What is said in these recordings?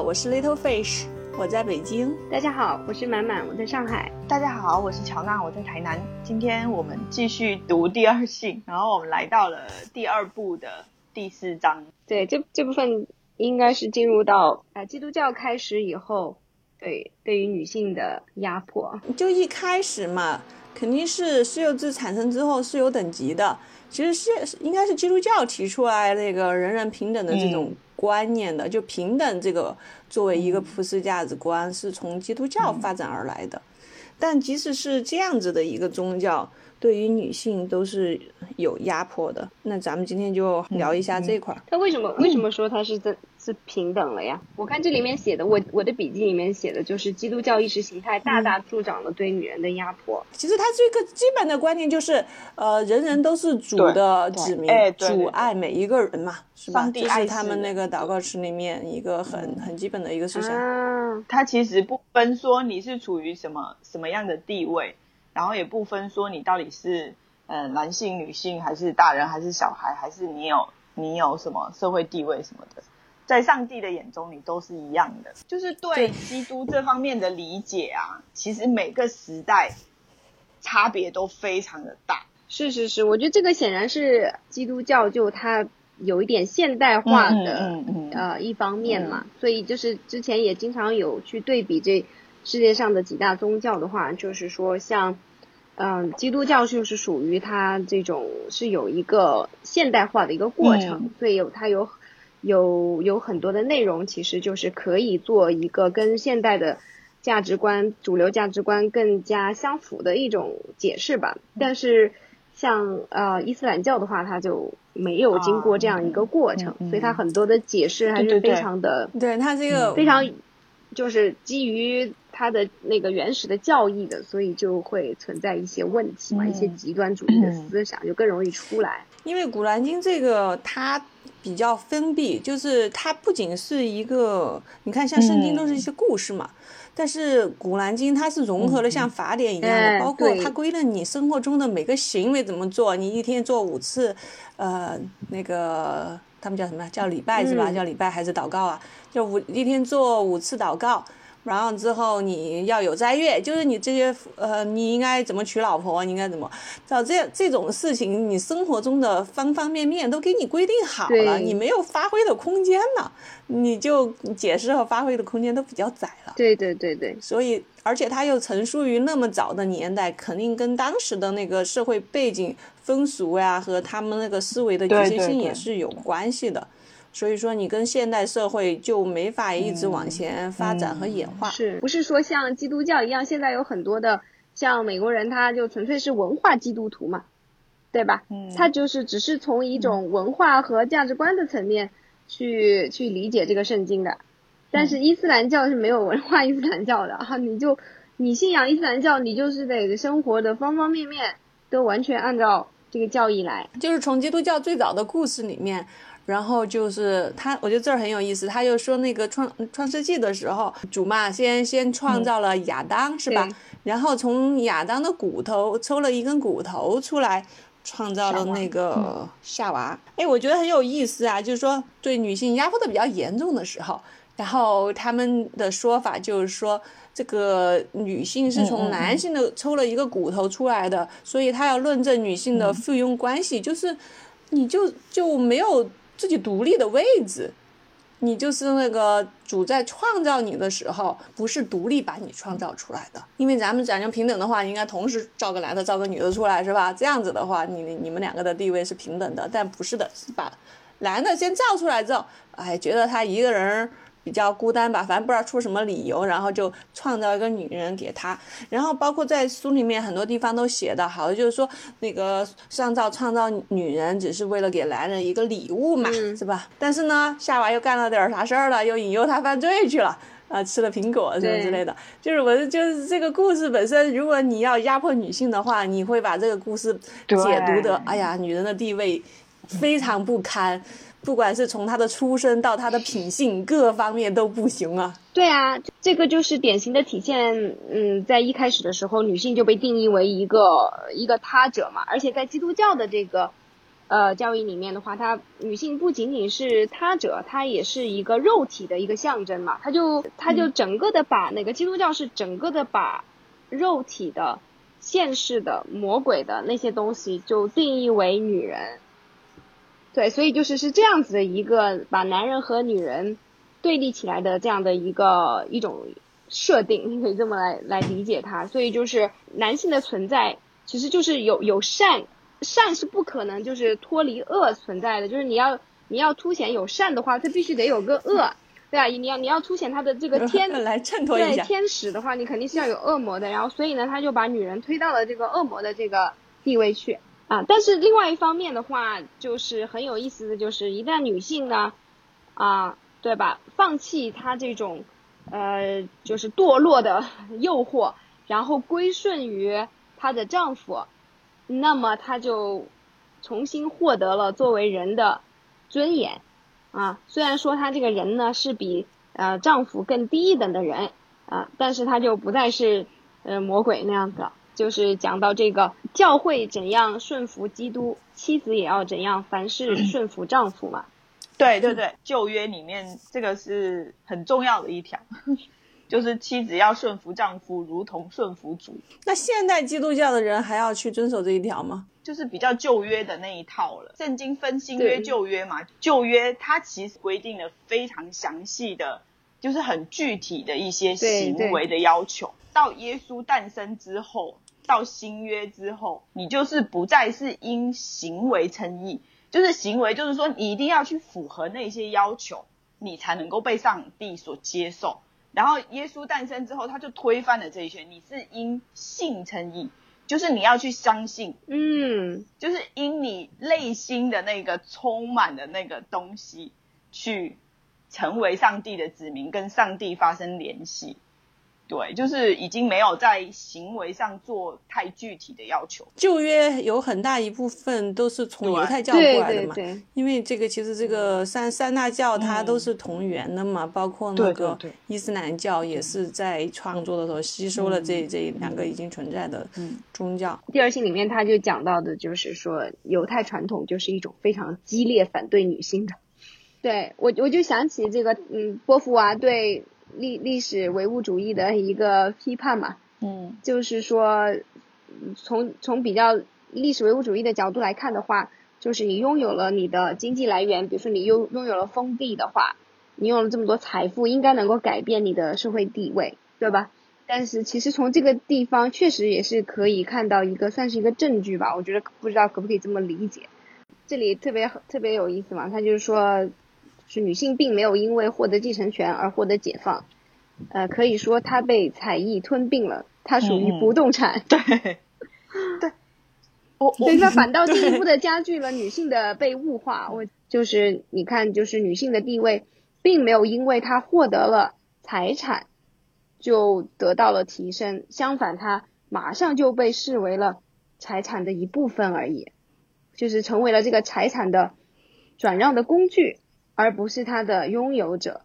好，我是 Little Fish，我在北京。大家好，我是满满，我在上海。大家好，我是乔娜，我在台南。今天我们继续读第二性，然后我们来到了第二部的第四章。对，这这部分应该是进入到呃基督教开始以后，对对于女性的压迫。就一开始嘛，肯定是私有制产生之后是有等级的。其实是应该是基督教提出来那个人人平等的这种观念的，就平等这个作为一个普世价值观是从基督教发展而来的。但即使是这样子的一个宗教，对于女性都是有压迫的。那咱们今天就聊一下这块儿。他为什么为什么说他是这？是平等了呀！我看这里面写的，我我的笔记里面写的就是基督教意识形态大大助长了对女人的压迫。其实它这个基本的观念就是，呃，人人都是主的子民，主爱每一个人嘛，是吧？这是他们那个祷告词里面一个很很基本的一个思想。嗯，它其实不分说你是处于什么什么样的地位，然后也不分说你到底是呃男性、女性，还是大人，还是小孩，还是你有你有什么社会地位什么的。在上帝的眼中，你都是一样的。就是对基督这方面的理解啊，其实每个时代差别都非常的大。是是是，我觉得这个显然是基督教就它有一点现代化的呃一方面嘛。所以就是之前也经常有去对比这世界上的几大宗教的话，就是说像嗯基督教就是属于它这种是有一个现代化的一个过程，所以有它有。有有很多的内容，其实就是可以做一个跟现代的价值观、主流价值观更加相符的一种解释吧。但是像呃伊斯兰教的话，它就没有经过这样一个过程，所以它很多的解释还是非常的，对它这个非常就是基于它的那个原始的教义的，所以就会存在一些问题嘛，一些极端主义的思想就更容易出来。因为《古兰经》这个它。比较封闭，就是它不仅是一个，你看像圣经都是一些故事嘛，但是古兰经它是融合了像法典一样的，包括它规了你生活中的每个行为怎么做，你一天做五次，呃，那个他们叫什么？叫礼拜是吧？叫礼拜还是祷告啊？就五一天做五次祷告。然后之后你要有斋月，就是你这些呃，你应该怎么娶老婆，你应该怎么，找这这种事情，你生活中的方方面面都给你规定好了，你没有发挥的空间了，你就解释和发挥的空间都比较窄了。对对对对，所以而且它又成熟于那么早的年代，肯定跟当时的那个社会背景、风俗呀和他们那个思维的局限性也是有关系的。所以说，你跟现代社会就没法一直往前发展和演化，是不是说像基督教一样，现在有很多的像美国人，他就纯粹是文化基督徒嘛，对吧？嗯，他就是只是从一种文化和价值观的层面去去理解这个圣经的，但是伊斯兰教是没有文化伊斯兰教的哈，你就你信仰伊斯兰教，你就是得生活的方方面面都完全按照这个教义来，就是从基督教最早的故事里面。然后就是他，我觉得这儿很有意思。他就说那个创创世纪的时候，主嘛先先创造了亚当，是吧？然后从亚当的骨头抽了一根骨头出来，创造了那个夏娃。哎，我觉得很有意思啊。就是说对女性压迫的比较严重的时候，然后他们的说法就是说，这个女性是从男性的抽了一个骨头出来的，所以他要论证女性的附庸关系，就是你就就没有。自己独立的位置，你就是那个主在创造你的时候，不是独立把你创造出来的。因为咱们讲究平等的话，应该同时造个男的，造个女的出来，是吧？这样子的话，你你们两个的地位是平等的。但不是的，是把男的先造出来之后，哎，觉得他一个人。比较孤单吧，反正不知道出什么理由，然后就创造一个女人给他。然后包括在书里面很多地方都写的好，就是说那个上造创造女人只是为了给男人一个礼物嘛，是吧？但是呢，夏娃又干了点啥事儿了，又引诱他犯罪去了，啊，吃了苹果什么之类的。就是我就是这个故事本身，如果你要压迫女性的话，你会把这个故事解读的，哎呀，女人的地位非常不堪。不管是从她的出身到她的品性，各方面都不行啊。对啊，这个就是典型的体现。嗯，在一开始的时候，女性就被定义为一个一个他者嘛，而且在基督教的这个呃教义里面的话，它女性不仅仅是他者，她也是一个肉体的一个象征嘛。他就他就整个的把那个基督教是整个的把肉体的、现世的、魔鬼的那些东西就定义为女人。对，所以就是是这样子的一个把男人和女人对立起来的这样的一个一种设定，你可以这么来来理解它。所以就是男性的存在其实就是有有善，善是不可能就是脱离恶存在的。就是你要你要凸显有善的话，它必须得有个恶，对啊？你要你要凸显他的这个天 来衬托一下天使的话，你肯定是要有恶魔的。然后所以呢，他就把女人推到了这个恶魔的这个地位去。啊，但是另外一方面的话，就是很有意思的就是，一旦女性呢，啊，对吧，放弃她这种，呃，就是堕落的诱惑，然后归顺于她的丈夫，那么她就重新获得了作为人的尊严，啊，虽然说她这个人呢是比呃丈夫更低一等的人，啊，但是她就不再是呃魔鬼那样子了。就是讲到这个教会怎样顺服基督，妻子也要怎样凡事 顺服丈夫嘛。对对对，旧约里面这个是很重要的一条，就是妻子要顺服丈夫，如同顺服主。那现代基督教的人还要去遵守这一条吗？就是比较旧约的那一套了。圣经分新约旧约嘛，旧约它其实规定了非常详细的，就是很具体的一些行为的要求。到耶稣诞生之后。到新约之后，你就是不再是因行为称义，就是行为，就是说你一定要去符合那些要求，你才能够被上帝所接受。然后耶稣诞生之后，他就推翻了这一切，你是因信称义，就是你要去相信，嗯，就是因你内心的那个充满的那个东西，去成为上帝的子民，跟上帝发生联系。对，就是已经没有在行为上做太具体的要求。旧约有很大一部分都是从犹太教过来的嘛，因为这个其实这个三三大教它都是同源的嘛，包括那个伊斯兰教也是在创作的时候吸收了这这两个已经存在的宗教。第二性里面他就讲到的就是说，犹太传统就是一种非常激烈反对女性的。对我我就想起这个嗯波伏娃对。历历史唯物主义的一个批判嘛，嗯，就是说，从从比较历史唯物主义的角度来看的话，就是你拥有了你的经济来源，比如说你拥拥有了封地的话，你有了这么多财富，应该能够改变你的社会地位，对吧？但是其实从这个地方确实也是可以看到一个算是一个证据吧，我觉得不知道可不可以这么理解。这里特别特别有意思嘛，他就是说。是女性并没有因为获得继承权而获得解放，呃，可以说她被彩艺吞并了，她属于不动产。对，对，我所以说 反倒进一步的加剧了女性的被物化。我就是你看，就是女性的地位并没有因为她获得了财产就得到了提升，相反，她马上就被视为了财产的一部分而已，就是成为了这个财产的转让的工具。而不是他的拥有者，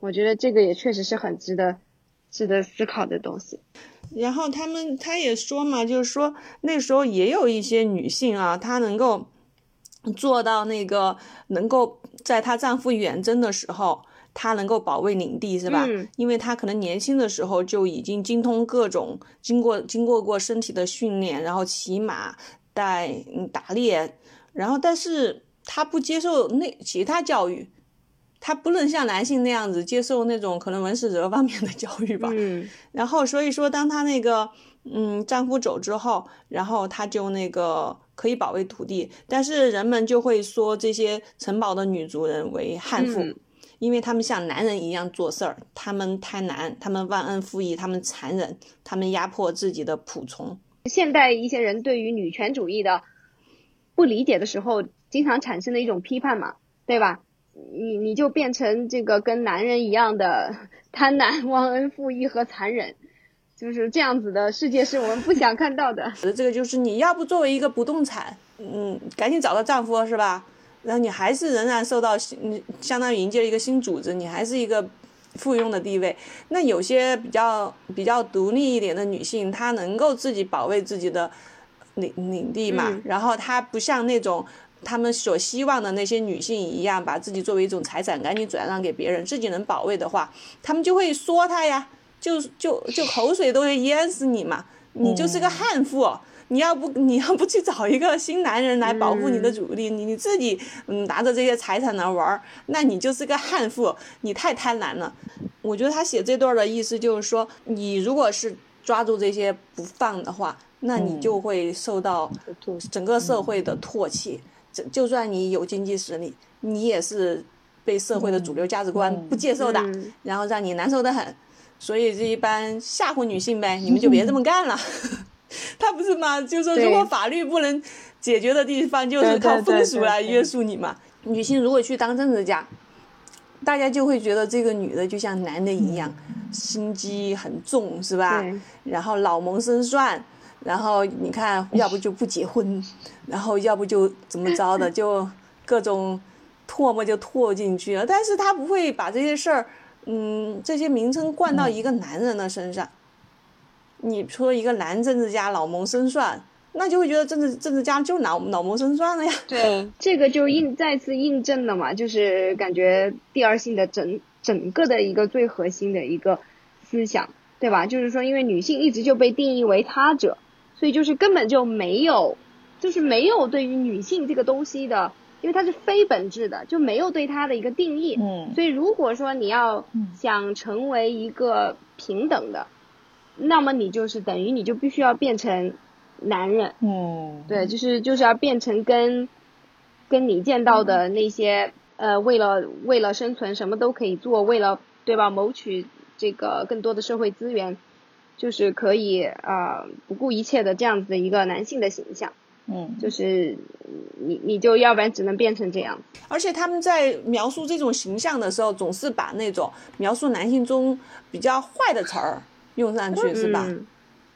我觉得这个也确实是很值得值得思考的东西。然后他们他也说嘛，就是说那时候也有一些女性啊，她能够做到那个能够在她丈夫远征的时候，她能够保卫领地，是吧？嗯。因为她可能年轻的时候就已经精通各种经过经过过身体的训练，然后骑马、带打猎，然后但是她不接受那其他教育。她不能像男性那样子接受那种可能文史哲方面的教育吧，嗯，然后所以说，当她那个嗯丈夫走之后，然后她就那个可以保卫土地，但是人们就会说这些城堡的女族人为悍妇，因为他们像男人一样做事儿，他们贪婪，他们忘恩负义，他们残忍，他们压迫自己的仆从。现代一些人对于女权主义的不理解的时候，经常产生的一种批判嘛，对吧？你你就变成这个跟男人一样的 贪婪、忘恩负义和残忍，就是这样子的世界是我们不想看到的。这个就是你要不作为一个不动产，嗯，赶紧找到丈夫是吧？然后你还是仍然受到嗯，相当于迎接了一个新组织，你还是一个附庸的地位。那有些比较比较独立一点的女性，她能够自己保卫自己的领领地嘛，然后她不像那种。他们所希望的那些女性一样，把自己作为一种财产赶紧转让给别人，自己能保卫的话，他们就会说他呀，就就就口水都会淹死你嘛，你就是个悍妇。你要不你要不去找一个新男人来保护你的主力，你你自己嗯拿着这些财产来玩儿，那你就是个悍妇，你太贪婪了。我觉得他写这段的意思就是说，你如果是抓住这些不放的话，那你就会受到整个社会的唾弃。就就算你有经济实力，你也是被社会的主流价值观不接受的，然后让你难受的很。所以这一般吓唬女性呗，你们就别这么干了。他不是吗？就说如果法律不能解决的地方，就是靠风俗来约束你嘛。女性如果去当政治家，大家就会觉得这个女的就像男的一样，心机很重，是吧？然后老谋深算，然后你看，要不就不结婚，然后要不就怎么着的，就各种唾沫就唾进去了。但是他不会把这些事儿，嗯，这些名称灌到一个男人的身上。你说一个男政治家老谋深算，那就会觉得政治政治家就老老谋深算了呀。对，这个就印再次印证了嘛，就是感觉第二性的整整个的一个最核心的一个思想，对吧？就是说，因为女性一直就被定义为他者，所以就是根本就没有，就是没有对于女性这个东西的，因为它是非本质的，就没有对它的一个定义。嗯。所以如果说你要想成为一个平等的。那么你就是等于你就必须要变成男人，嗯，对，就是就是要变成跟跟你见到的那些呃，为了为了生存什么都可以做，为了对吧，谋取这个更多的社会资源，就是可以啊不顾一切的这样子的一个男性的形象，嗯，就是你你就要不然只能变成这样。而且他们在描述这种形象的时候，总是把那种描述男性中比较坏的词儿。用上去是吧？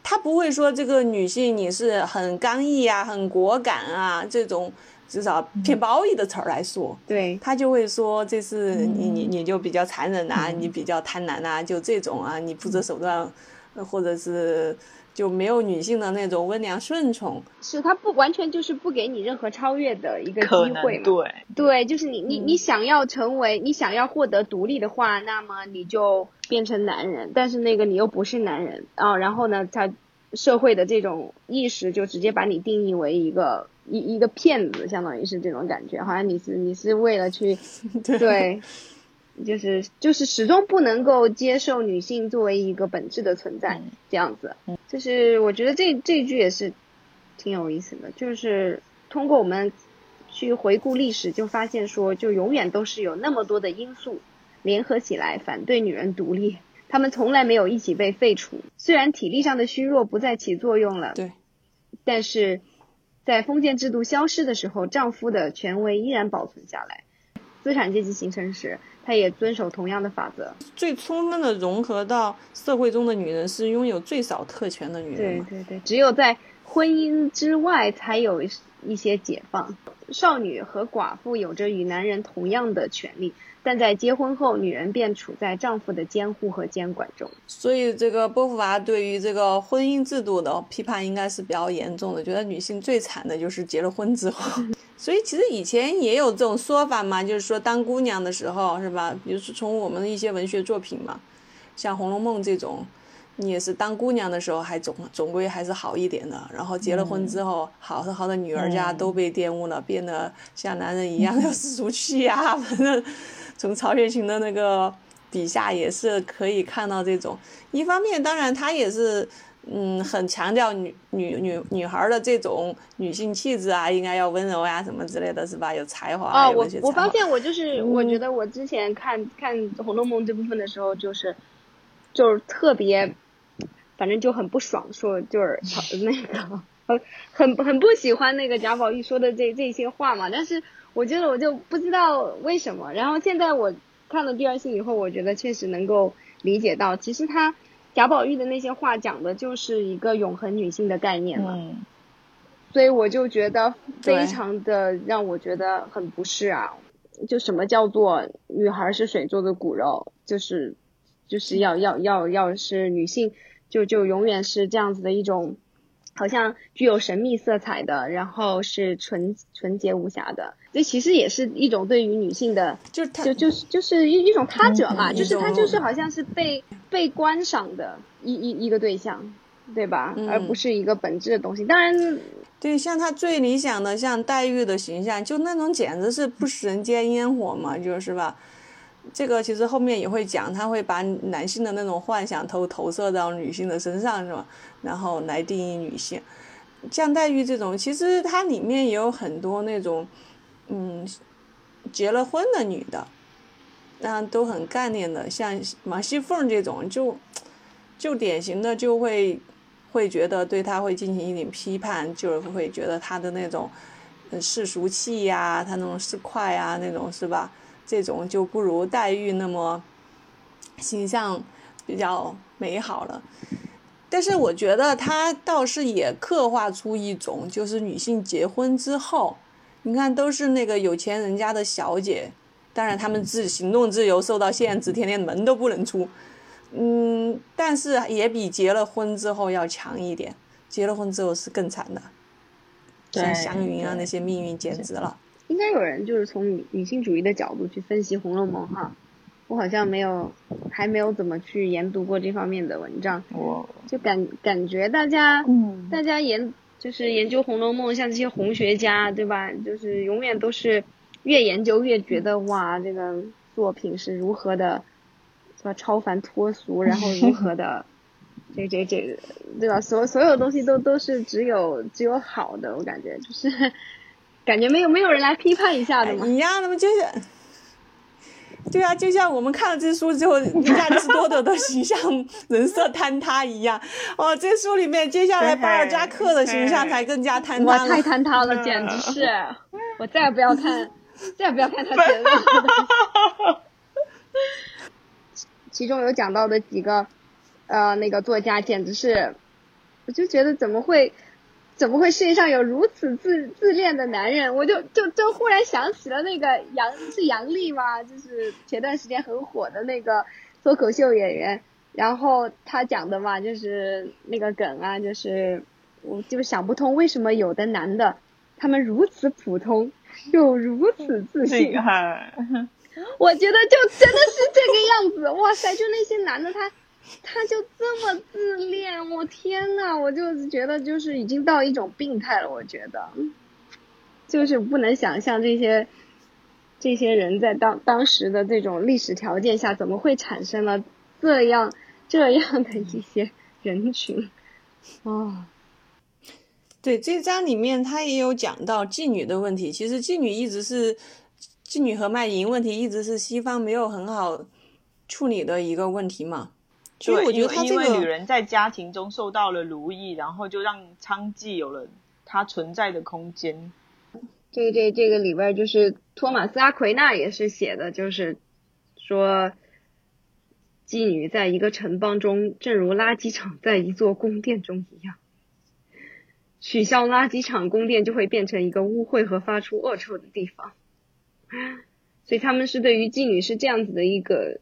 他不会说这个女性你是很刚毅啊、很果敢啊这种至少偏褒义的词儿来说。对，他就会说这是你你你就比较残忍啊，你比较贪婪啊，就这种啊，你不择手段，或者是。就没有女性的那种温良顺从，是他不完全就是不给你任何超越的一个机会嘛？对对，就是你你你想要成为你想要获得独立的话，那么你就变成男人，但是那个你又不是男人啊，然后呢，他社会的这种意识就直接把你定义为一个一一个骗子，相当于是这种感觉，好像你是你是为了去 对。就是就是始终不能够接受女性作为一个本质的存在这样子，就是我觉得这这句也是挺有意思的，就是通过我们去回顾历史，就发现说，就永远都是有那么多的因素联合起来反对女人独立，他们从来没有一起被废除。虽然体力上的虚弱不再起作用了，对，但是在封建制度消失的时候，丈夫的权威依然保存下来，资产阶级形成时。他也遵守同样的法则，最充分的融合到社会中的女人是拥有最少特权的女人。对对对，只有在婚姻之外才有一些解放。少女和寡妇有着与男人同样的权利，但在结婚后，女人便处在丈夫的监护和监管中。所以，这个波伏娃对于这个婚姻制度的批判应该是比较严重的，觉得女性最惨的就是结了婚之后。所以其实以前也有这种说法嘛，就是说当姑娘的时候是吧？比如说从我们的一些文学作品嘛，像《红楼梦》这种，你也是当姑娘的时候还总总归还是好一点的，然后结了婚之后，好是好的女儿家都被玷污了，变得像男人一样要 四处去呀。反正从曹雪芹的那个笔下也是可以看到这种，一方面当然他也是。嗯，很强调女女女女孩的这种女性气质啊，应该要温柔呀，什么之类的是吧？有才华。哦，我我发现我就是，我觉得我之前看看《红楼梦》这部分的时候，就是就是特别，反正就很不爽，说就是那个很很很不喜欢那个贾宝玉说的这这些话嘛。但是我觉得我就不知道为什么。然后现在我看了第二性以后，我觉得确实能够理解到，其实他。贾宝玉的那些话讲的就是一个永恒女性的概念嘛，所以我就觉得非常的让我觉得很不适啊！就什么叫做女孩是水做的骨肉，就是就是要要要要是女性就就永远是这样子的一种好像具有神秘色彩的，然后是纯纯洁无瑕的。这其实也是一种对于女性的，就就就是就是一一种他者嘛，就是他就是好像是被被观赏的一一一个对象，对吧？而不是一个本质的东西。当然，对，像他最理想的像黛玉的形象，就那种简直是不食人间烟火嘛，就是吧？这个其实后面也会讲，他会把男性的那种幻想投投射到女性的身上，是吧？然后来定义女性。像黛玉这种，其实它里面也有很多那种，嗯，结了婚的女的，那都很干练的。像王熙凤这种，就就典型的就会会觉得对她会进行一点批判，就是会觉得她的那种世俗气呀，她那种市侩呀，那种是吧？这种就不如黛玉那么形象比较美好了，但是我觉得她倒是也刻画出一种，就是女性结婚之后，你看都是那个有钱人家的小姐，当然她们自行动自由受到限制，天天门都不能出，嗯，但是也比结了婚之后要强一点，结了婚之后是更惨的，像祥云啊那些命运简直了。应该有人就是从女女性主义的角度去分析《红楼梦》哈，我好像没有，还没有怎么去研读过这方面的文章。我就感感觉大家，大家研就是研究《红楼梦》，像这些红学家，对吧？就是永远都是越研究越觉得哇，这个作品是如何的，是吧？超凡脱俗，然后如何的，这这这，对吧？所所有东西都都是只有只有好的，我感觉就是。感觉没有没有人来批判一下的吗？一样的嘛？就是，对啊，就像我们看了这书之后，亚里士多德的形象人设坍塌一样。哦，这书里面接下来巴尔扎克的形象才更加坍塌。哇，太坍塌了，简直是！我再也不要看，再也不要看他写的。其中有讲到的几个，呃，那个作家简直是，我就觉得怎么会。怎么会世界上有如此自自恋的男人？我就就就忽然想起了那个杨是杨笠吗？就是前段时间很火的那个脱口秀演员，然后他讲的嘛，就是那个梗啊，就是我就想不通为什么有的男的他们如此普通又如此自信。我觉得就真的是这个样子，哇塞！就那些男的他。他就这么自恋，我天呐，我就觉得就是已经到一种病态了。我觉得，就是不能想象这些这些人在当当时的这种历史条件下，怎么会产生了这样这样的一些人群啊？对，这章里面他也有讲到妓女的问题。其实妓女一直是妓女和卖淫问题，一直是西方没有很好处理的一个问题嘛。所以我觉得他这个，因为女人在家庭中受到了奴役，然后就让娼妓有了她存在的空间。这这这个里边就是托马斯阿奎那也是写的，就是说妓女在一个城邦中，正如垃圾场在一座宫殿中一样。取消垃圾场，宫殿就会变成一个污秽和发出恶臭的地方。所以他们是对于妓女是这样子的一个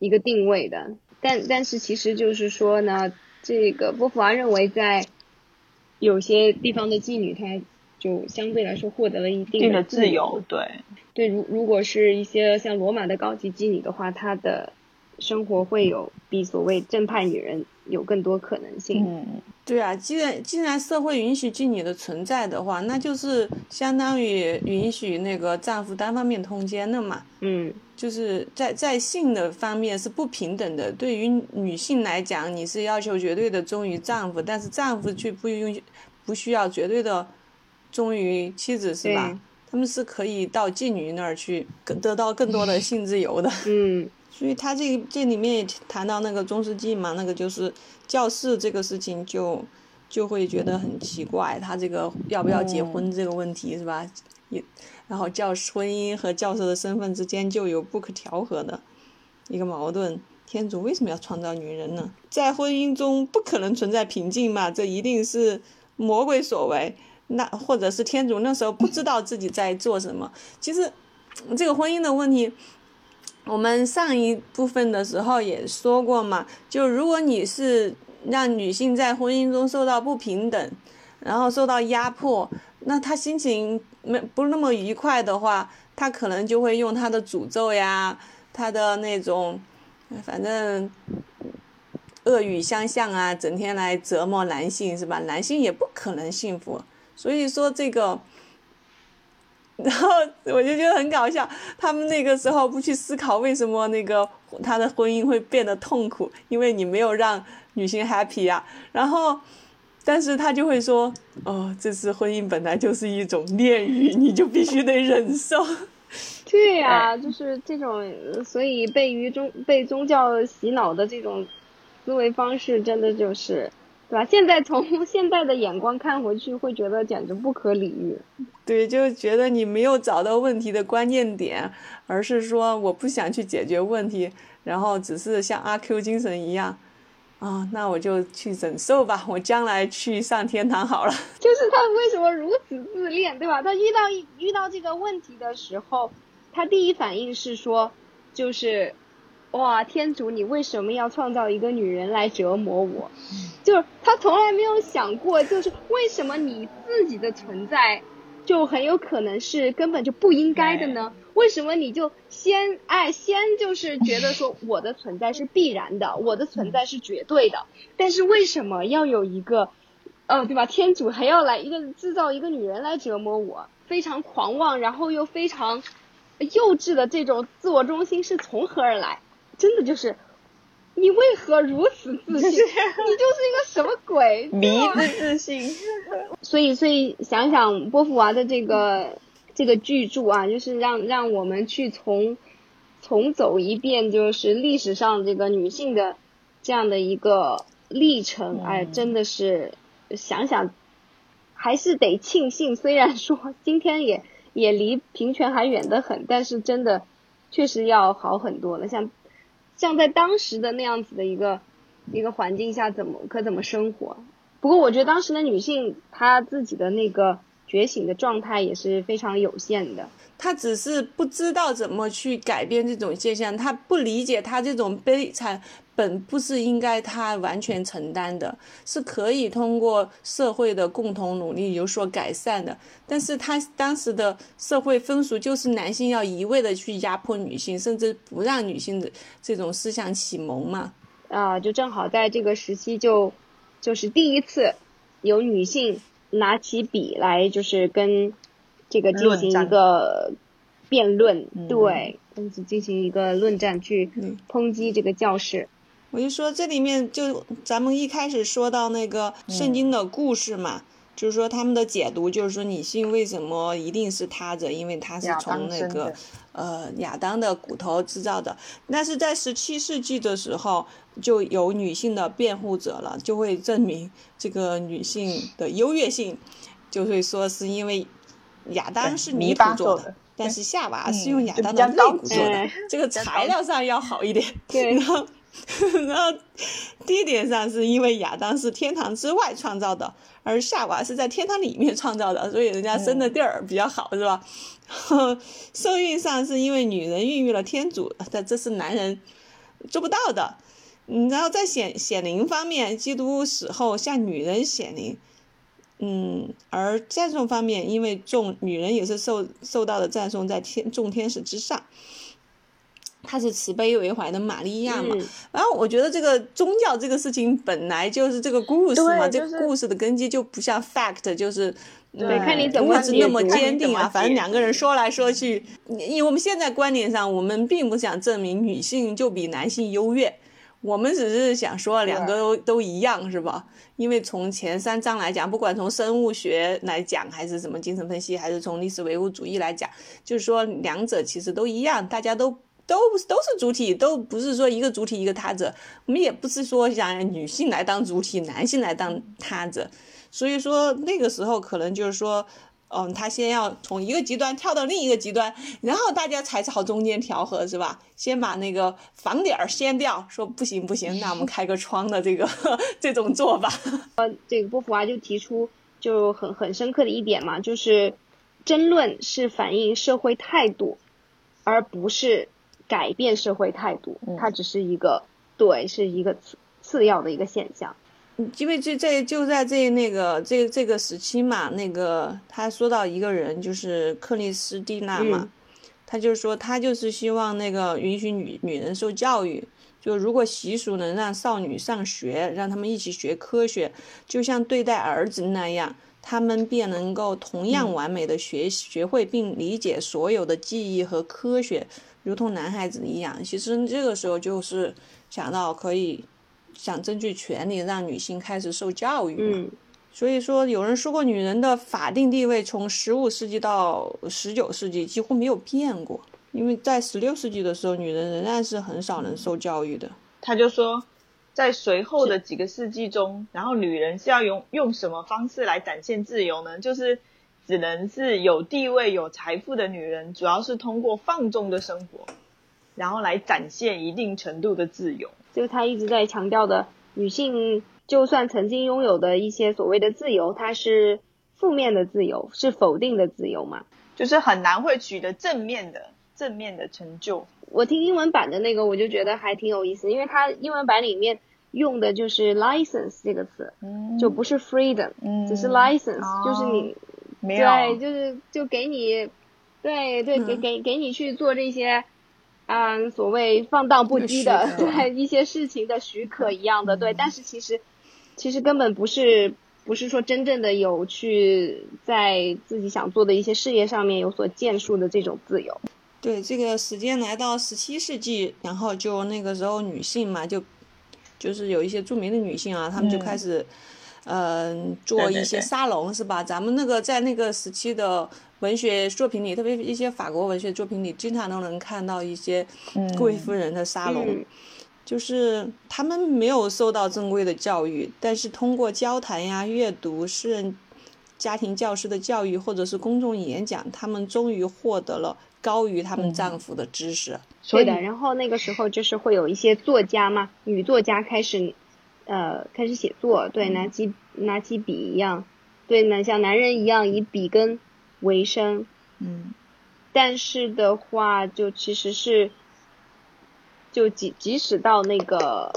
一个定位的。但但是其实就是说呢，这个波伏娃认为，在有些地方的妓女，她就相对来说获得了一定的自由。对对，如如果是一些像罗马的高级妓女的话，她的生活会有比所谓正派女人有更多可能性。嗯，对啊，既然既然社会允许妓女的存在的话，那就是相当于允许那个丈夫单方面通奸的嘛。嗯。就是在在性的方面是不平等的。对于女性来讲，你是要求绝对的忠于丈夫，但是丈夫却不用不需要绝对的忠于妻子，是吧？他们是可以到妓女那儿去得到更多的性自由的。嗯，所以他这这里面也谈到那个中世纪嘛，那个就是教室这个事情就就会觉得很奇怪，他这个要不要结婚这个问题是吧？也。然后教婚姻和教授的身份之间就有不可调和的一个矛盾。天主为什么要创造女人呢？在婚姻中不可能存在平静嘛？这一定是魔鬼所为。那或者是天主那时候不知道自己在做什么。其实这个婚姻的问题，我们上一部分的时候也说过嘛。就如果你是让女性在婚姻中受到不平等，然后受到压迫，那她心情没不那么愉快的话，她可能就会用她的诅咒呀，她的那种，反正恶语相向啊，整天来折磨男性，是吧？男性也不可能幸福，所以说这个。然后我就觉得很搞笑，他们那个时候不去思考为什么那个他的婚姻会变得痛苦，因为你没有让女性 happy 呀。然后，但是他就会说，哦，这次婚姻本来就是一种炼狱，你就必须得忍受。对呀，就是这种，所以被于宗被宗教洗脑的这种思维方式，真的就是。对吧？现在从 现在的眼光看回去，会觉得简直不可理喻。对，就觉得你没有找到问题的关键点，而是说我不想去解决问题，然后只是像阿 Q 精神一样，啊，那我就去忍受吧，我将来去上天堂好了。就是他为什么如此自恋，对吧？他遇到遇到这个问题的时候，他第一反应是说，就是。哇，天主，你为什么要创造一个女人来折磨我？就是他从来没有想过，就是为什么你自己的存在就很有可能是根本就不应该的呢？为什么你就先哎先就是觉得说我的存在是必然的，我的存在是绝对的？但是为什么要有一个，呃，对吧？天主还要来一个制造一个女人来折磨我？非常狂妄，然后又非常幼稚的这种自我中心是从何而来？真的就是，你为何如此自信？你就是一个什么鬼？迷之自信。所以，所以想想波伏娃的这个这个巨著啊，就是让让我们去从重走一遍，就是历史上这个女性的这样的一个历程。哎，真的是想想还是得庆幸。虽然说 今天也也离平权还远得很，但是真的确实要好很多了。像。像在当时的那样子的一个一个环境下，怎么可怎么生活？不过我觉得当时的女性她自己的那个觉醒的状态也是非常有限的。他只是不知道怎么去改变这种现象，他不理解他这种悲惨。本不是应该他完全承担的，是可以通过社会的共同努力有所改善的。但是他当时的社会风俗就是男性要一味的去压迫女性，甚至不让女性的这种思想启蒙嘛。啊，就正好在这个时期，就就是第一次有女性拿起笔来，就是跟这个进行一个辩论，对，跟进行一个论战，去抨击这个教士。我就说这里面就咱们一开始说到那个圣经的故事嘛，就是说他们的解读就是说女性为什么一定是他者，因为他是从那个呃亚当的骨头制造的。但是在十七世纪的时候，就有女性的辩护者了，就会证明这个女性的优越性，就会说是因为亚当是泥土做的，但是夏娃是用亚当的肋骨做的，这个材料上要好一点。然后。然后，地点上是因为亚当是天堂之外创造的，而夏娃是在天堂里面创造的，所以人家生的地儿比较好，是吧？受孕上是因为女人孕育了天主，但这是男人做不到的。嗯，然后在显显灵方面，基督死后向女人显灵。嗯，而赞颂方面，因为众女人也是受受到的赞颂，在天众天使之上。她是慈悲为怀的玛利亚嘛，然后我觉得这个宗教这个事情本来就是这个故事嘛，这个故事的根基就不像 fact，就是对，看你怎么那么坚定啊。反正两个人说来说去，因为我们现在观点上，我们并不想证明女性就比男性优越，我们只是想说两个都都一样，是吧？因为从前三章来讲，不管从生物学来讲，还是什么精神分析，还是从历史唯物主义来讲，就是说两者其实都一样，大家都。都都是主体，都不是说一个主体一个他者。我们也不是说想女性来当主体，男性来当他者。所以说那个时候可能就是说，嗯，他先要从一个极端跳到另一个极端，然后大家才朝中间调和，是吧？先把那个房顶儿掀掉，说不行不行，那我们开个窗的这个 这种做法。呃，这个波伏娃就提出就很很深刻的一点嘛，就是争论是反映社会态度，而不是。改变社会态度，它只是一个对，是一个次次要的一个现象。因为这这就在这那个这这个时期嘛，那个他说到一个人就是克里斯蒂娜嘛，他就说他就是希望那个允许女女人受教育，就如果习俗能让少女上学，让他们一起学科学，就像对待儿子那样，他们便能够同样完美的学学会并理解所有的记忆和科学，如同男孩子一样。其实这个时候就是想到可以。想争取权利，让女性开始受教育嘛。所以说，有人说过，女人的法定地位从十五世纪到十九世纪几乎没有变过，因为在十六世纪的时候，女人仍然是很少能受教育的。他就说，在随后的几个世纪中，然后女人是要用用什么方式来展现自由呢？就是只能是有地位、有财富的女人，主要是通过放纵的生活，然后来展现一定程度的自由。就他一直在强调的，女性就算曾经拥有的一些所谓的自由，它是负面的自由，是否定的自由嘛？就是很难会取得正面的正面的成就。我听英文版的那个，我就觉得还挺有意思，因为它英文版里面用的就是 license 这个词，就不是 freedom，只是 license，就是你对，就是就给你，对对，给给给你去做这些。嗯，所谓放荡不羁的 对一些事情的许可一样的对，但是其实其实根本不是不是说真正的有去在自己想做的一些事业上面有所建树的这种自由。对，这个时间来到十七世纪，然后就那个时候女性嘛，就就是有一些著名的女性啊，她们就开始嗯做一些沙龙是吧？咱们那个在那个时期的。文学作品里，特别一些法国文学作品里，经常都能看到一些贵夫人的沙龙，就是他们没有受到正规的教育，但是通过交谈呀、阅读、私人家庭教师的教育，或者是公众演讲，他们终于获得了高于他们丈夫的知识。对的，然后那个时候就是会有一些作家嘛，女作家开始，呃，开始写作，对，拿起拿起笔一样，对，呢像男人一样以笔耕。为生，嗯，但是的话，就其实是，就即即使到那个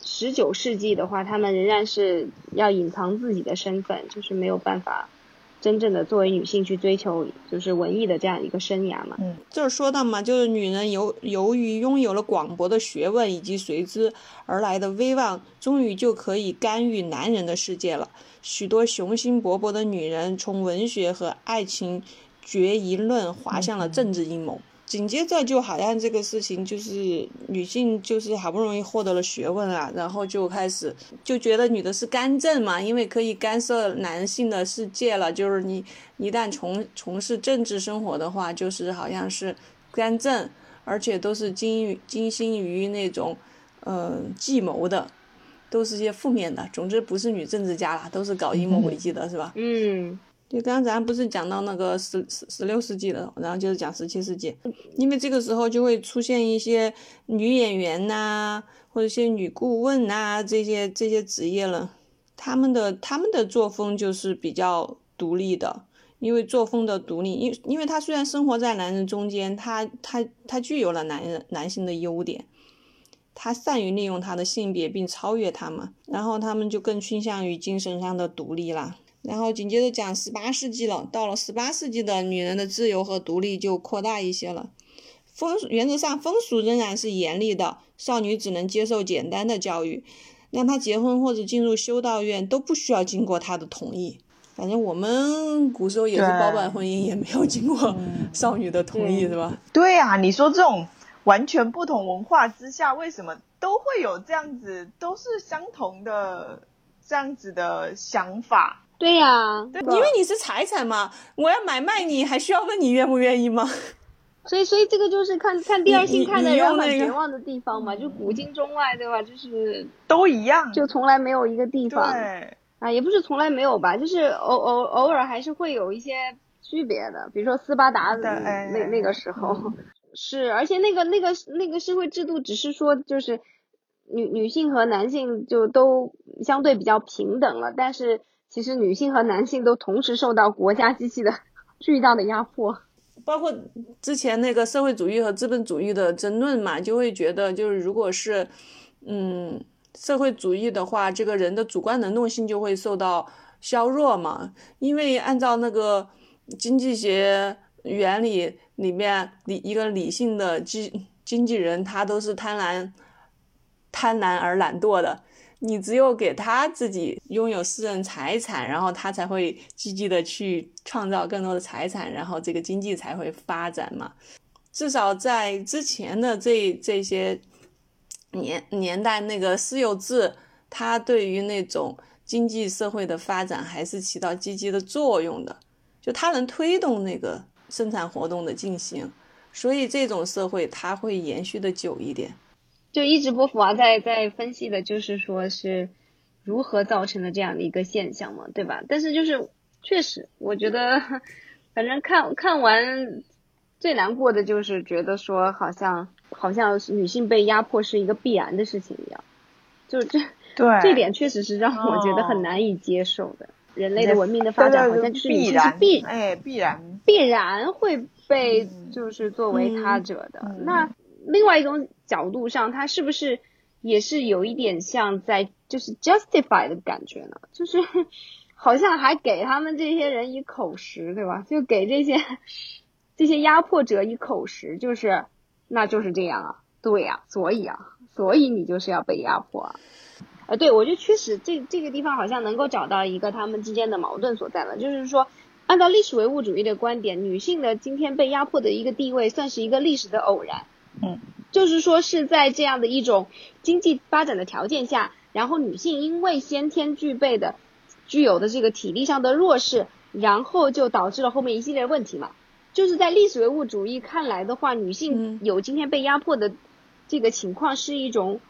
十九世纪的话，他们仍然是要隐藏自己的身份，就是没有办法真正的作为女性去追求就是文艺的这样一个生涯嘛。嗯，就是说到嘛，就是女人由由于拥有了广博的学问以及随之而来的威望，终于就可以干预男人的世界了。许多雄心勃勃的女人从文学和爱情决一论滑向了政治阴谋。紧接着就好像这个事情就是女性就是好不容易获得了学问啊，然后就开始就觉得女的是干政嘛，因为可以干涉男性的世界了。就是你一旦从从事政治生活的话，就是好像是干政，而且都是精精心于那种嗯计谋的。都是些负面的，总之不是女政治家啦，都是搞阴谋诡计的，是吧？嗯，就刚刚咱不是讲到那个十十十六世纪了，然后就是讲十七世纪，因为这个时候就会出现一些女演员呐，或者一些女顾问呐，这些这些职业了，他们的他们的作风就是比较独立的，因为作风的独立，因因为他虽然生活在男人中间，他他他具有了男人男性的优点。他善于利用他的性别并超越他们，然后他们就更倾向于精神上的独立啦。然后紧接着讲十八世纪了，到了十八世纪的女人的自由和独立就扩大一些了。风原则上风俗仍然是严厉的，少女只能接受简单的教育，让她结婚或者进入修道院都不需要经过她的同意。反正我们古时候也是包办婚姻，也没有经过 少女的同意，是吧？对呀，你说这种。完全不同文化之下，为什么都会有这样子，都是相同的这样子的想法？对呀，因为你是财产嘛，我要买卖你，还需要问你愿不愿意吗？所以，所以这个就是看看第二性看的人很绝望的地方嘛，就古今中外，对吧？就是都一样，就从来没有一个地方，啊，也不是从来没有吧，就是偶偶偶尔还是会有一些区别的，比如说斯巴达那那个时候。是，而且那个那个那个社会制度只是说，就是女女性和男性就都相对比较平等了，但是其实女性和男性都同时受到国家机器的 巨大的压迫。包括之前那个社会主义和资本主义的争论嘛，就会觉得就是如果是嗯社会主义的话，这个人的主观能动性就会受到削弱嘛。因为按照那个经济学原理里面，理一个理性的经经纪人，他都是贪婪、贪婪而懒惰的。你只有给他自己拥有私人财产，然后他才会积极的去创造更多的财产，然后这个经济才会发展嘛。至少在之前的这这些年年代，那个私有制，它对于那种经济社会的发展还是起到积极的作用的，就它能推动那个生产活动的进行，所以这种社会它会延续的久一点。就一直波伏娃在在分析的，就是说是如何造成的这样的一个现象嘛，对吧？但是就是确实，我觉得反正看看完最难过的就是觉得说好像好像女性被压迫是一个必然的事情一样，就这 对这点确实是让我觉得很难以接受的。人类的文明的发展好像就是必然必哎必然必然会被就是作为他者的那。另外一种角度上，他是不是也是有一点像在就是 justify 的感觉呢？就是好像还给他们这些人以口实，对吧？就给这些这些压迫者以口实，就是那就是这样啊，对呀，所以啊，所以你就是要被压迫啊。呃，对我觉得确实这这个地方好像能够找到一个他们之间的矛盾所在了，就是说，按照历史唯物主义的观点，女性的今天被压迫的一个地位，算是一个历史的偶然。嗯，就是说是在这样的一种经济发展的条件下，然后女性因为先天具备的、具有的这个体力上的弱势，然后就导致了后面一系列问题嘛。就是在历史唯物主义看来的话，女性有今天被压迫的这个情况是一种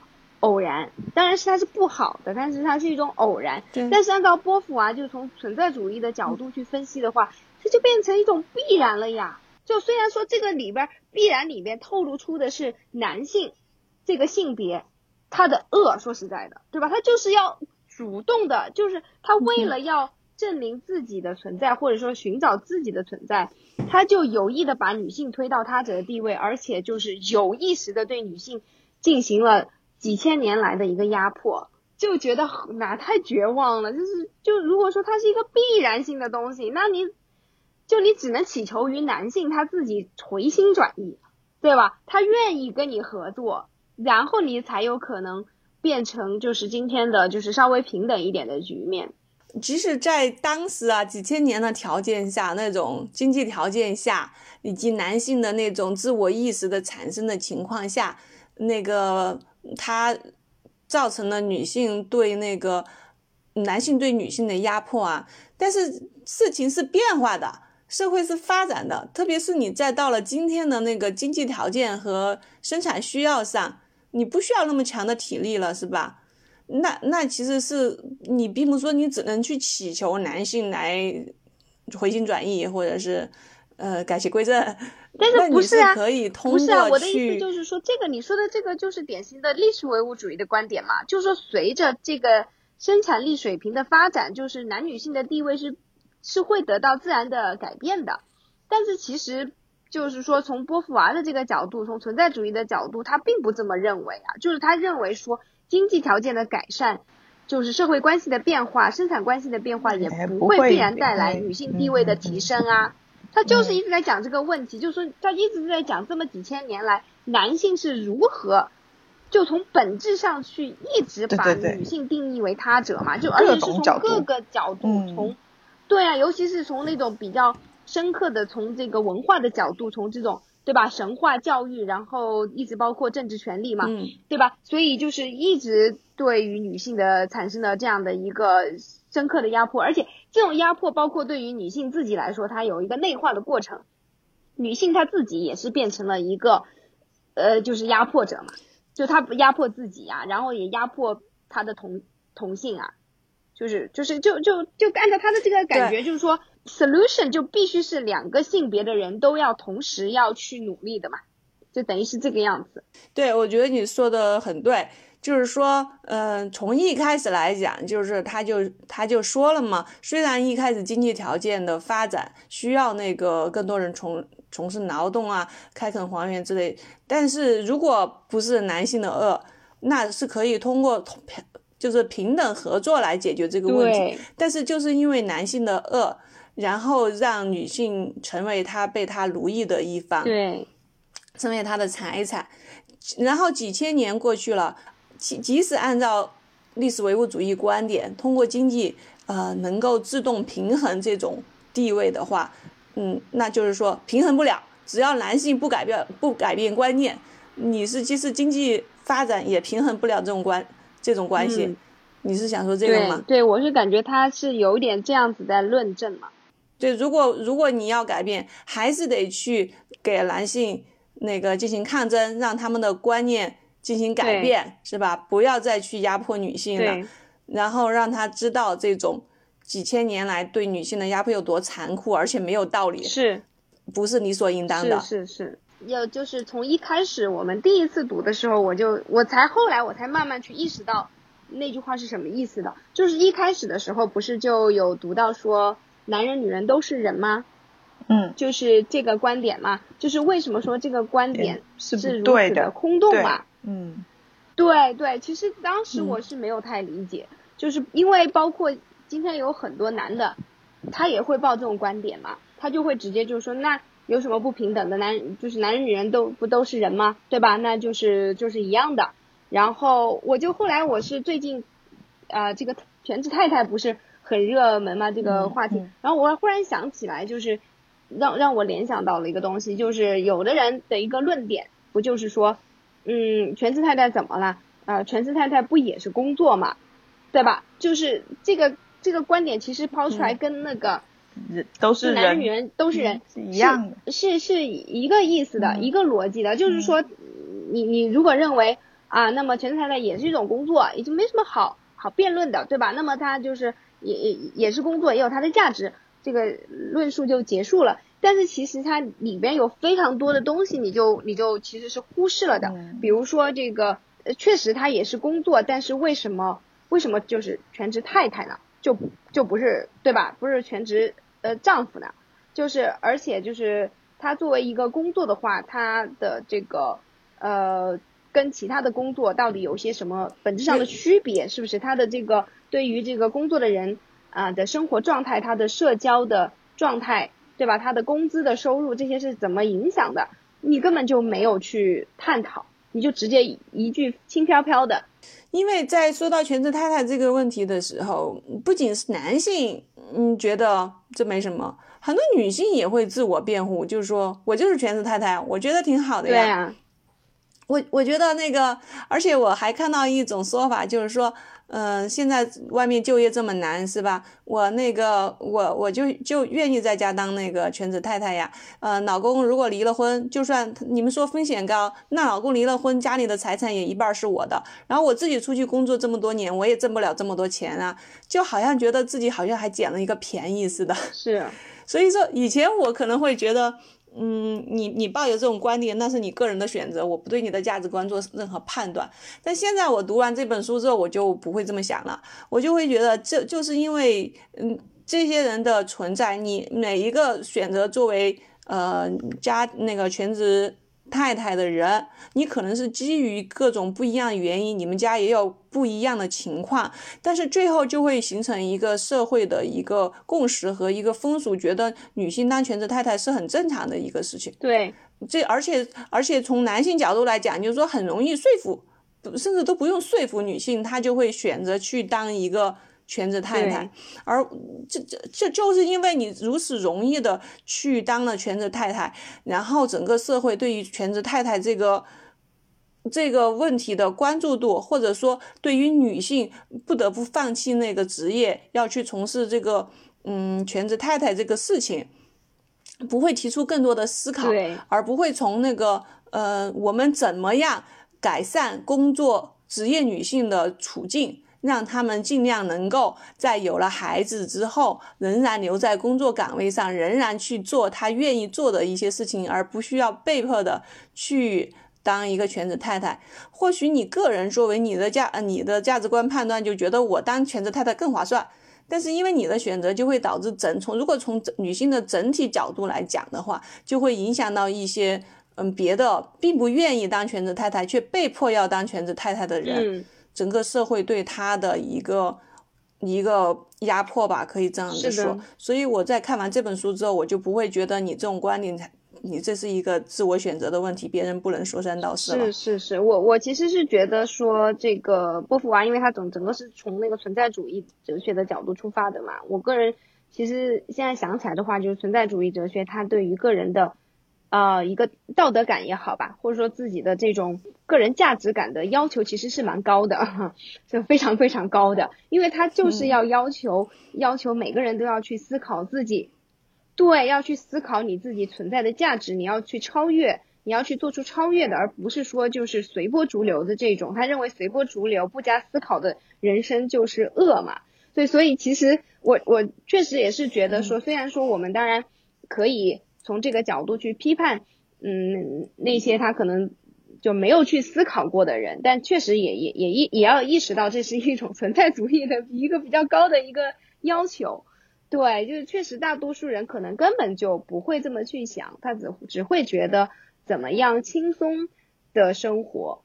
偶然，当然是它是不好的，但是它是一种偶然。但是按照波伏娃就从存在主义的角度去分析的话，它就变成一种必然了呀。就虽然说这个里边必然里边透露出的是男性这个性别，他的恶，说实在的，对吧？他就是要主动的，就是他为了要证明自己的存在，或者说寻找自己的存在，他就有意的把女性推到他者的地位，而且就是有意识的对女性进行了几千年来的一个压迫，就觉得哪太绝望了。就是就如果说它是一个必然性的东西，那你。就你只能祈求于男性他自己回心转意，对吧？他愿意跟你合作，然后你才有可能变成就是今天的就是稍微平等一点的局面。即使在当时啊几千年的条件下，那种经济条件下，以及男性的那种自我意识的产生的情况下，那个他造成了女性对那个男性对女性的压迫啊。但是事情是变化的。社会是发展的，特别是你在到了今天的那个经济条件和生产需要上，你不需要那么强的体力了，是吧？那那其实是你并不是说你只能去祈求男性来回心转意，或者是呃改邪归正。但是不是啊？可以通过不是啊，我的意思就是说，这个你说的这个就是典型的历史唯物主义的观点嘛，就是说随着这个生产力水平的发展，就是男女性的地位是。是会得到自然的改变的，但是其实就是说，从波伏娃的这个角度，从存在主义的角度，他并不这么认为啊。就是他认为说，经济条件的改善，就是社会关系的变化、生产关系的变化，也不会必然带来女性地位的提升啊。他就是一直在讲这个问题，就是说他一直在讲这么几千年来，男性是如何就从本质上去一直把女性定义为他者嘛，就而且是从各个角度从。对啊，尤其是从那种比较深刻的，从这个文化的角度，从这种对吧，神话教育，然后一直包括政治权利嘛，对吧？所以就是一直对于女性的产生了这样的一个深刻的压迫，而且这种压迫包括对于女性自己来说，它有一个内化的过程，女性她自己也是变成了一个呃，就是压迫者嘛，就她压迫自己啊，然后也压迫她的同同性啊。就是就是就就就按照他的这个感觉，就是说，solution 就必须是两个性别的人都要同时要去努力的嘛，就等于是这个样子。对，我觉得你说的很对，就是说，嗯，从一开始来讲，就是他就他就说了嘛，虽然一开始经济条件的发展需要那个更多人从从事劳动啊、开垦荒原之类，但是如果不是男性的恶。那是可以通过平就是平等合作来解决这个问题。但是就是因为男性的恶，然后让女性成为他被他奴役的一方，对，成为他的财产。然后几千年过去了，即即使按照历史唯物主义观点，通过经济呃能够自动平衡这种地位的话，嗯，那就是说平衡不了。只要男性不改变不改变观念，你是即使经济发展也平衡不了这种关这种关系。你是想说这个吗？对，我是感觉他是有一点这样子在论证嘛。对，如果如果你要改变，还是得去给男性那个进行抗争，让他们的观念进行改变，是吧？不要再去压迫女性了，然后让他知道这种几千年来对女性的压迫有多残酷，而且没有道理。是。不是理所应当的，是是是，要就是从一开始我们第一次读的时候，我就我才后来我才慢慢去意识到那句话是什么意思的。就是一开始的时候不是就有读到说男人女人都是人吗？嗯，就是这个观点嘛，就是为什么说这个观点是如此的空洞嘛？嗯，对对，其实当时我是没有太理解，就是因为包括今天有很多男的，他也会抱这种观点嘛。他就会直接就说，那有什么不平等的？男就是男人女人都不都是人吗？对吧？那就是就是一样的。然后我就后来我是最近，啊，这个全职太太不是很热门吗？这个话题。然后我忽然想起来，就是让让我联想到了一个东西，就是有的人的一个论点，不就是说，嗯，全职太太怎么了？啊，全职太太不也是工作嘛？对吧？就是这个这个观点其实抛出来跟那个。都是男人女人都是人，是一样的，是是一个意思的，一个逻辑的，就是说，你你如果认为啊，那么全职太太也是一种工作，已经没什么好好辩论的，对吧？那么它就是也也也是工作，也有它的价值，这个论述就结束了。但是其实它里边有非常多的东西，你就你就其实是忽视了的，比如说这个，确实它也是工作，但是为什么为什么就是全职太太呢？就就不是对吧？不是全职。呃，丈夫呢，就是而且就是他作为一个工作的话，他的这个呃，跟其他的工作到底有些什么本质上的区别？是不是他的这个对于这个工作的人啊的生活状态，他的社交的状态，对吧？他的工资的收入这些是怎么影响的？你根本就没有去探讨，你就直接一句轻飘飘的。因为在说到全职太太这个问题的时候，不仅是男性。嗯，觉得这没什么，很多女性也会自我辩护，就是说我就是全职太太，我觉得挺好的呀。我我觉得那个，而且我还看到一种说法，就是说。嗯，现在外面就业这么难，是吧？我那个，我我就就愿意在家当那个全职太太呀。呃，老公如果离了婚，就算你们说风险高，那老公离了婚，家里的财产也一半是我的。然后我自己出去工作这么多年，我也挣不了这么多钱啊，就好像觉得自己好像还捡了一个便宜似的。是，所以说以前我可能会觉得。嗯，你你抱有这种观点，那是你个人的选择，我不对你的价值观做任何判断。但现在我读完这本书之后，我就不会这么想了，我就会觉得这就是因为，嗯，这些人的存在，你每一个选择作为呃家那个全职。太太的人，你可能是基于各种不一样的原因，你们家也有不一样的情况，但是最后就会形成一个社会的一个共识和一个风俗，觉得女性当全职太太是很正常的一个事情。对，这而且而且从男性角度来讲，就是说很容易说服，甚至都不用说服女性，她就会选择去当一个。全职太太，而这这这就是因为你如此容易的去当了全职太太，然后整个社会对于全职太太这个这个问题的关注度，或者说对于女性不得不放弃那个职业，要去从事这个嗯全职太太这个事情，不会提出更多的思考，而不会从那个呃我们怎么样改善工作职业女性的处境。让他们尽量能够在有了孩子之后，仍然留在工作岗位上，仍然去做他愿意做的一些事情，而不需要被迫的去当一个全职太太。或许你个人作为你的价，你的价值观判断就觉得我当全职太太更划算，但是因为你的选择就会导致整从如果从女性的整体角度来讲的话，就会影响到一些。嗯别的并不愿意当全职太太，却被迫要当全职太太的人，整个社会对他的一个一个压迫吧，可以这样子说。所以我在看完这本书之后，我就不会觉得你这种观点，你这是一个自我选择的问题，别人不能说三道四是是是，我我其实是觉得说这个波伏娃，因为他整整个是从那个存在主义哲学的角度出发的嘛，我个人。其实现在想起来的话，就是存在主义哲学，它对于个人的，呃，一个道德感也好吧，或者说自己的这种个人价值感的要求，其实是蛮高的，就非常非常高的，因为他就是要要求要求每个人都要去思考自己，对，要去思考你自己存在的价值，你要去超越，你要去做出超越的，而不是说就是随波逐流的这种。他认为随波逐流、不加思考的人生就是恶嘛。对，所以其实我我确实也是觉得说，虽然说我们当然可以从这个角度去批判，嗯，那些他可能就没有去思考过的人，但确实也也也意也要意识到这是一种存在主义的一个比较高的一个要求。对，就是确实大多数人可能根本就不会这么去想，他只只会觉得怎么样轻松的生活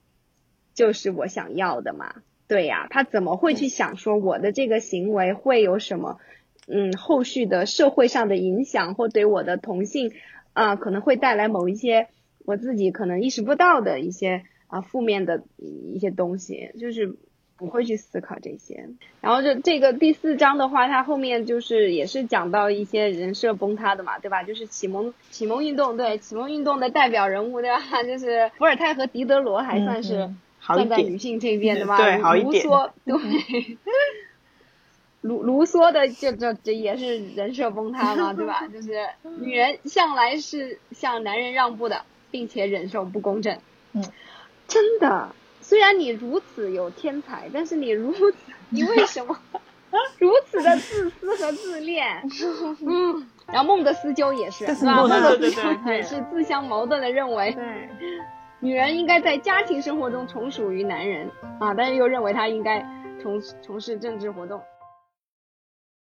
就是我想要的嘛。对呀，他怎么会去想说我的这个行为会有什么，嗯，后续的社会上的影响，或对我的同性啊可能会带来某一些我自己可能意识不到的一些啊负面的一些东西，就是不会去思考这些。然后这这个第四章的话，它后面就是也是讲到一些人设崩塌的嘛，对吧？就是启蒙启蒙运动，对启蒙运动的代表人物，对吧？就是伏尔泰和狄德罗还算是。站在女性这边的嘛，卢梭对，卢卢梭的就就这也是人设崩塌嘛，对吧？就是女人向来是向男人让步的，并且忍受不公正。嗯，真的，虽然你如此有天才，但是你如此，你为什么 如此的自私和自恋？嗯，然后孟德斯鸠也是，是吧？孟德斯鸠也是自相矛盾的认为。对。女人应该在家庭生活中从属于男人啊，但是又认为她应该从从事政治活动。